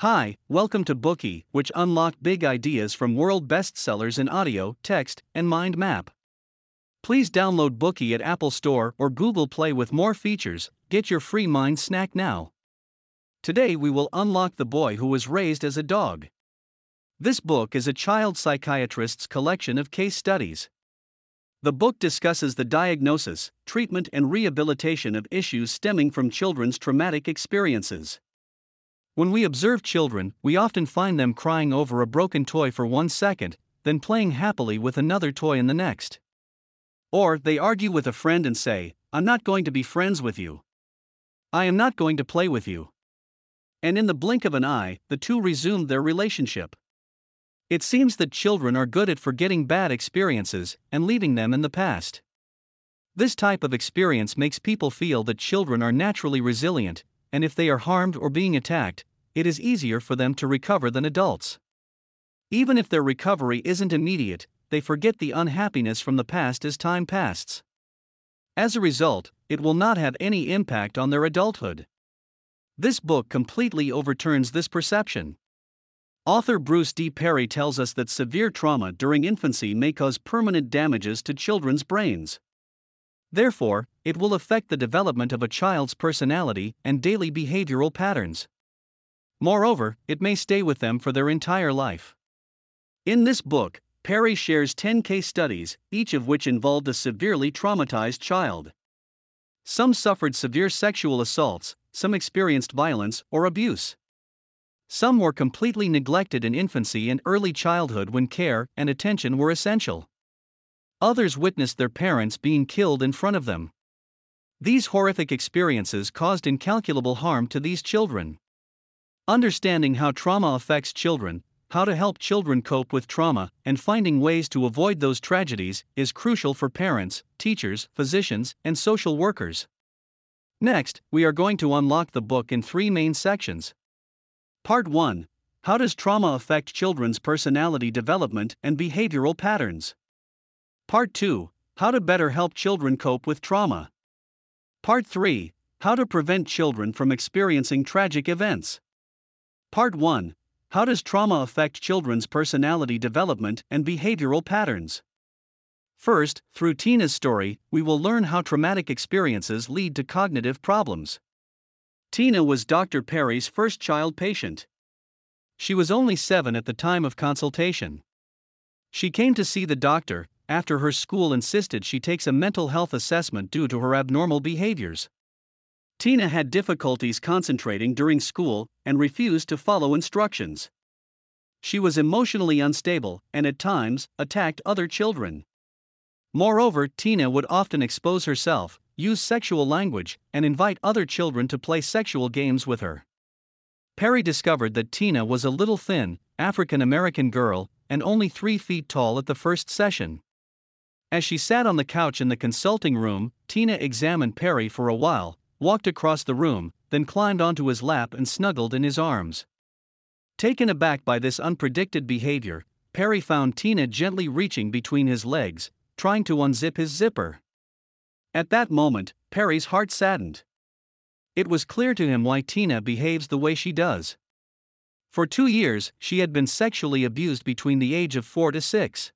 Hi, welcome to Bookey, which unlock big ideas from world bestsellers in audio, text, and mind map. Please download Bookey at Apple Store or Google Play with more features. Get your free mind snack now. Today we will unlock the boy who was raised as a dog. This book is a child psychiatrist's collection of case studies. The book discusses the diagnosis, treatment, and rehabilitation of issues stemming from children's traumatic experiences. When we observe children, we often find them crying over a broken toy for one second, then playing happily with another toy in the next. Or they argue with a friend and say, I'm not going to be friends with you. I am not going to play with you. And in the blink of an eye, the two resumed their relationship. It seems that children are good at forgetting bad experiences and leaving them in the past. This type of experience makes people feel that children are naturally resilient, and if they are harmed or being attacked, it is easier for them to recover than adults. Even if their recovery isn't immediate, they forget the unhappiness from the past as time passes. As a result, it will not have any impact on their adulthood. This book completely overturns this perception. Author Bruce D. Perry tells us that severe trauma during infancy may cause permanent damages to children's brains. Therefore, it will affect the development of a child's personality and daily behavioral patterns. Moreover, it may stay with them for their entire life. In this book, Perry shares 10 case studies, each of which involved a severely traumatized child. Some suffered severe sexual assaults, some experienced violence or abuse. Some were completely neglected in infancy and early childhood when care and attention were essential. Others witnessed their parents being killed in front of them. These horrific experiences caused incalculable harm to these children. Understanding how trauma affects children, how to help children cope with trauma, and finding ways to avoid those tragedies is crucial for parents, teachers, physicians, and social workers. Next, we are going to unlock the book in three main sections Part 1 How does trauma affect children's personality development and behavioral patterns? Part 2 How to better help children cope with trauma. Part 3 How to prevent children from experiencing tragic events. Part 1 How does trauma affect children's personality development and behavioral patterns? First, through Tina's story, we will learn how traumatic experiences lead to cognitive problems. Tina was Dr. Perry's first child patient. She was only seven at the time of consultation. She came to see the doctor after her school insisted she takes a mental health assessment due to her abnormal behaviors. Tina had difficulties concentrating during school and refused to follow instructions. She was emotionally unstable and at times attacked other children. Moreover, Tina would often expose herself, use sexual language, and invite other children to play sexual games with her. Perry discovered that Tina was a little thin, African American girl, and only three feet tall at the first session. As she sat on the couch in the consulting room, Tina examined Perry for a while, walked across the room, then climbed onto his lap and snuggled in his arms. Taken aback by this unpredicted behavior, Perry found Tina gently reaching between his legs, trying to unzip his zipper. At that moment, Perry's heart saddened. It was clear to him why Tina behaves the way she does. For two years, she had been sexually abused between the age of four to six.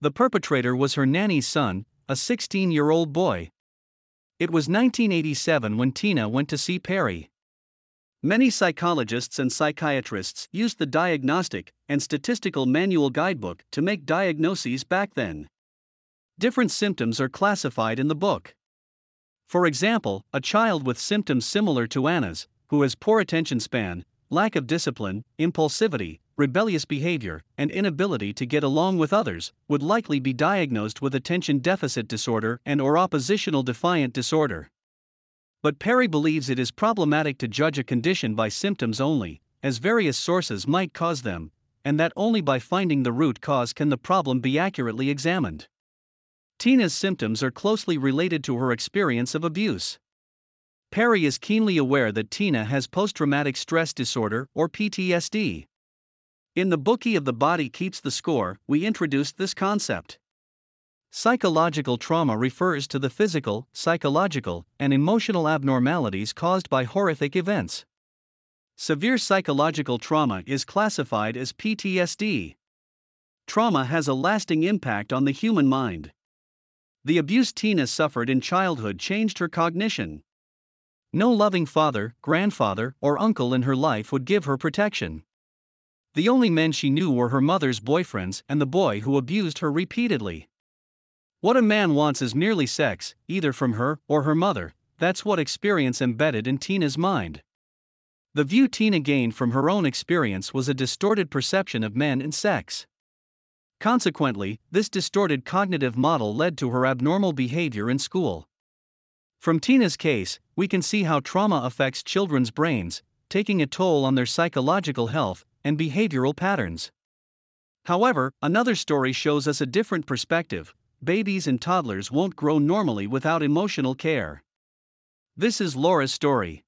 The perpetrator was her nanny's son, a 16 year old boy. It was 1987 when Tina went to see Perry. Many psychologists and psychiatrists used the Diagnostic and Statistical Manual Guidebook to make diagnoses back then. Different symptoms are classified in the book. For example, a child with symptoms similar to Anna's, who has poor attention span, lack of discipline, impulsivity, rebellious behavior, and inability to get along with others, would likely be diagnosed with attention deficit disorder and or oppositional defiant disorder. But Perry believes it is problematic to judge a condition by symptoms only, as various sources might cause them, and that only by finding the root cause can the problem be accurately examined. Tina's symptoms are closely related to her experience of abuse. Perry is keenly aware that Tina has post traumatic stress disorder or PTSD. In the Bookey of the Body Keeps the Score, we introduced this concept. Psychological trauma refers to the physical, psychological, and emotional abnormalities caused by horrific events. Severe psychological trauma is classified as PTSD. Trauma has a lasting impact on the human mind. The abuse Tina suffered in childhood changed her cognition. No loving father, grandfather, or uncle in her life would give her protection. The only men she knew were her mother's boyfriends and the boy who abused her repeatedly. What a man wants is merely sex, either from her or her mother, that's what experience embedded in Tina's mind. The view Tina gained from her own experience was a distorted perception of men and sex. Consequently, this distorted cognitive model led to her abnormal behavior in school. From Tina's case, we can see how trauma affects children's brains, taking a toll on their psychological health and behavioral patterns. However, another story shows us a different perspective babies and toddlers won't grow normally without emotional care. This is Laura's story.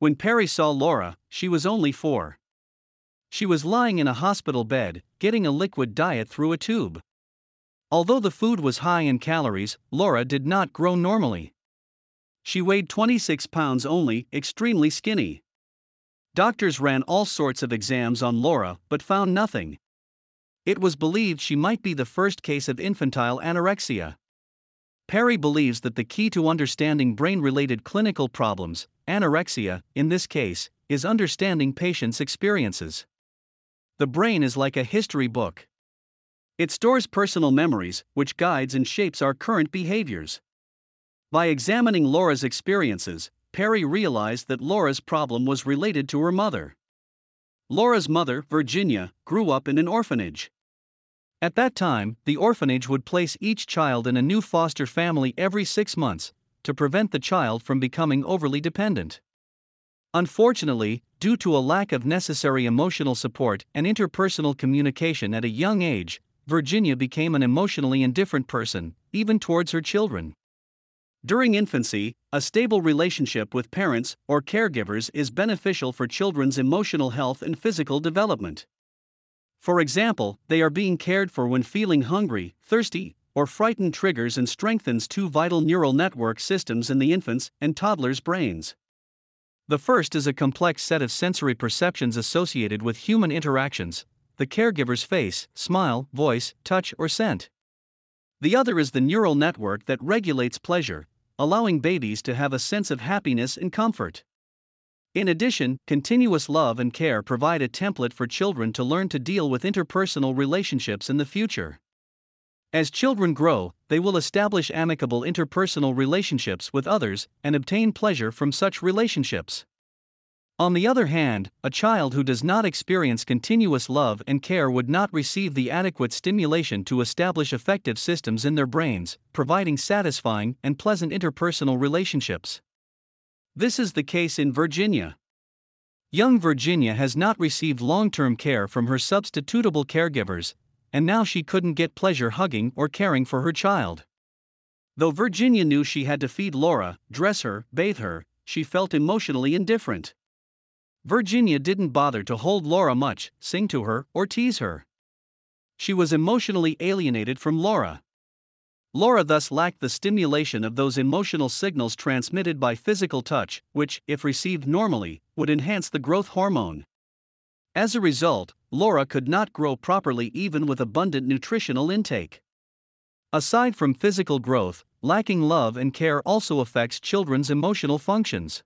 When Perry saw Laura, she was only four. She was lying in a hospital bed, getting a liquid diet through a tube. Although the food was high in calories, Laura did not grow normally. She weighed 26 pounds only, extremely skinny. Doctors ran all sorts of exams on Laura but found nothing. It was believed she might be the first case of infantile anorexia. Perry believes that the key to understanding brain related clinical problems, anorexia, in this case, is understanding patients' experiences. The brain is like a history book. It stores personal memories, which guides and shapes our current behaviors. By examining Laura's experiences, Perry realized that Laura's problem was related to her mother. Laura's mother, Virginia, grew up in an orphanage. At that time, the orphanage would place each child in a new foster family every six months to prevent the child from becoming overly dependent. Unfortunately, due to a lack of necessary emotional support and interpersonal communication at a young age, Virginia became an emotionally indifferent person, even towards her children. During infancy, a stable relationship with parents or caregivers is beneficial for children's emotional health and physical development. For example, they are being cared for when feeling hungry, thirsty, or frightened triggers and strengthens two vital neural network systems in the infant's and toddler's brains. The first is a complex set of sensory perceptions associated with human interactions the caregiver's face, smile, voice, touch, or scent. The other is the neural network that regulates pleasure, allowing babies to have a sense of happiness and comfort. In addition, continuous love and care provide a template for children to learn to deal with interpersonal relationships in the future. As children grow, they will establish amicable interpersonal relationships with others and obtain pleasure from such relationships. On the other hand, a child who does not experience continuous love and care would not receive the adequate stimulation to establish effective systems in their brains, providing satisfying and pleasant interpersonal relationships. This is the case in Virginia. Young Virginia has not received long term care from her substitutable caregivers, and now she couldn't get pleasure hugging or caring for her child. Though Virginia knew she had to feed Laura, dress her, bathe her, she felt emotionally indifferent. Virginia didn't bother to hold Laura much, sing to her, or tease her. She was emotionally alienated from Laura. Laura thus lacked the stimulation of those emotional signals transmitted by physical touch, which, if received normally, would enhance the growth hormone. As a result, Laura could not grow properly even with abundant nutritional intake. Aside from physical growth, lacking love and care also affects children's emotional functions.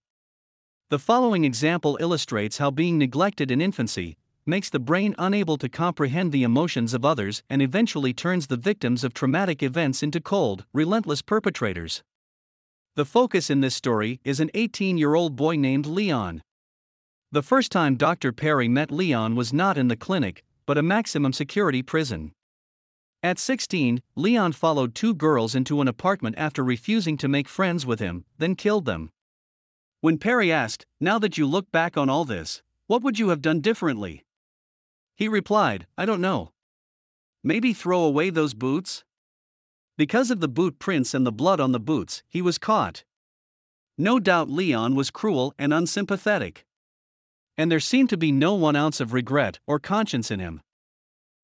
The following example illustrates how being neglected in infancy makes the brain unable to comprehend the emotions of others and eventually turns the victims of traumatic events into cold, relentless perpetrators. The focus in this story is an 18 year old boy named Leon. The first time Dr. Perry met Leon was not in the clinic, but a maximum security prison. At 16, Leon followed two girls into an apartment after refusing to make friends with him, then killed them. When Perry asked, Now that you look back on all this, what would you have done differently? He replied, I don't know. Maybe throw away those boots? Because of the boot prints and the blood on the boots, he was caught. No doubt Leon was cruel and unsympathetic and there seemed to be no one ounce of regret or conscience in him.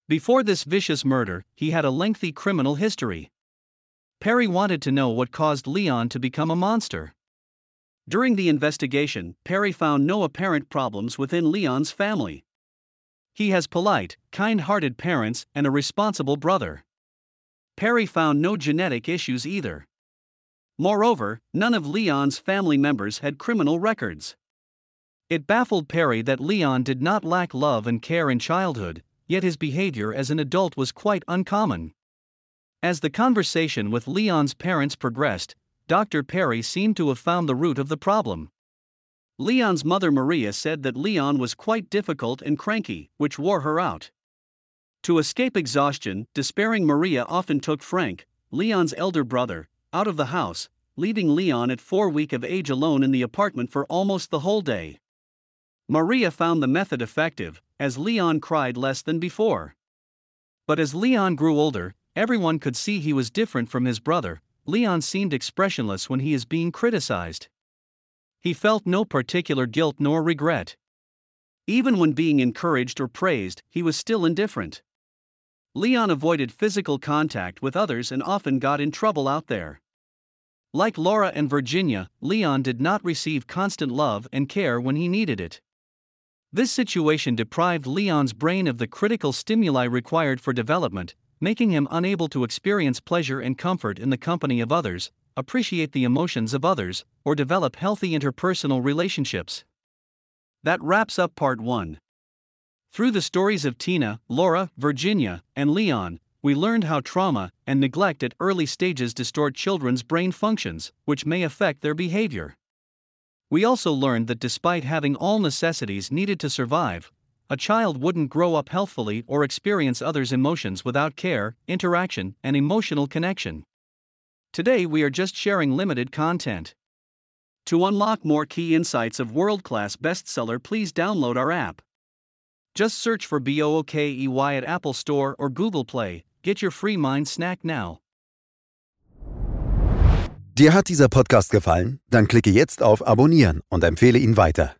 Before this vicious murder, he had a lengthy criminal history. Perry wanted to know what caused Leon to become a monster. During the investigation, Perry found no apparent problems within Leon's family. He has polite, kind hearted parents and a responsible brother. Perry found no genetic issues either. Moreover, none of Leon's family members had criminal records. It baffled Perry that Leon did not lack love and care in childhood, yet his behavior as an adult was quite uncommon. As the conversation with Leon's parents progressed, Dr. Perry seemed to have found the root of the problem. Leon's mother Maria said that Leon was quite difficult and cranky, which wore her out. To escape exhaustion, despairing Maria often took Frank, Leon's elder brother, out of the house, leaving Leon at four week of age alone in the apartment for almost the whole day. Maria found the method effective, as Leon cried less than before. But as Leon grew older, everyone could see he was different from his brother. Leon seemed expressionless when he is being criticized. He felt no particular guilt nor regret. Even when being encouraged or praised, he was still indifferent. Leon avoided physical contact with others and often got in trouble out there. Like Laura and Virginia, Leon did not receive constant love and care when he needed it. This situation deprived Leon's brain of the critical stimuli required for development, making him unable to experience pleasure and comfort in the company of others, appreciate the emotions of others, or develop healthy interpersonal relationships. That wraps up part 1. Through the stories of Tina, Laura, Virginia, and Leon, we learned how trauma and neglect at early stages distort children's brain functions, which may affect their behavior. We also learned that despite having all necessities needed to survive, a child wouldn't grow up healthfully or experience others' emotions without care, interaction, and emotional connection. Today we are just sharing limited content. To unlock more key insights of world class bestseller, please download our app. Just search for BOOKEY at Apple Store or Google Play. Get your free mind snack now. Dir hat dieser Podcast gefallen? Dann klicke jetzt auf Abonnieren und empfehle ihn weiter.